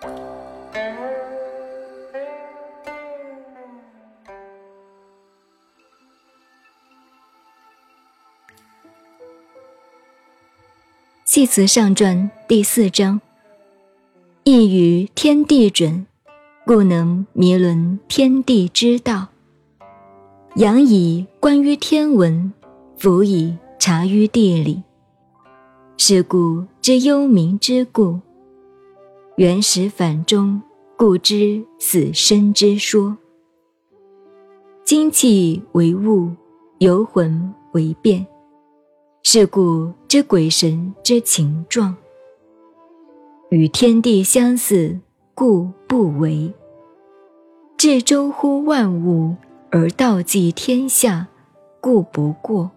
《戏词上传》第四章：一语天地准，故能迷伦天地之道。仰以观于天文，俯以察于地理。是故之幽冥之故。原始反中，故知死生之说。精气为物，游魂为变。是故知鬼神之情状，与天地相似，故不为；至周乎万物而道济天下，故不过。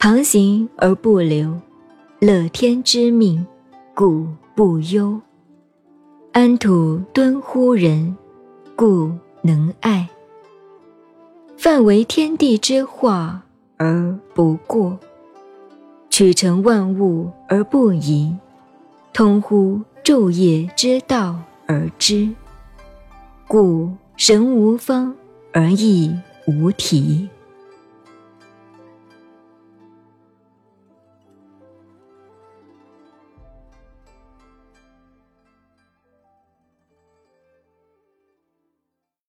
旁行而不流，乐天之命，故不忧。安土敦乎人，故能爱。范为天地之化。而不过，取成万物而不移，通乎昼夜之道而知，故神无方而亦无体。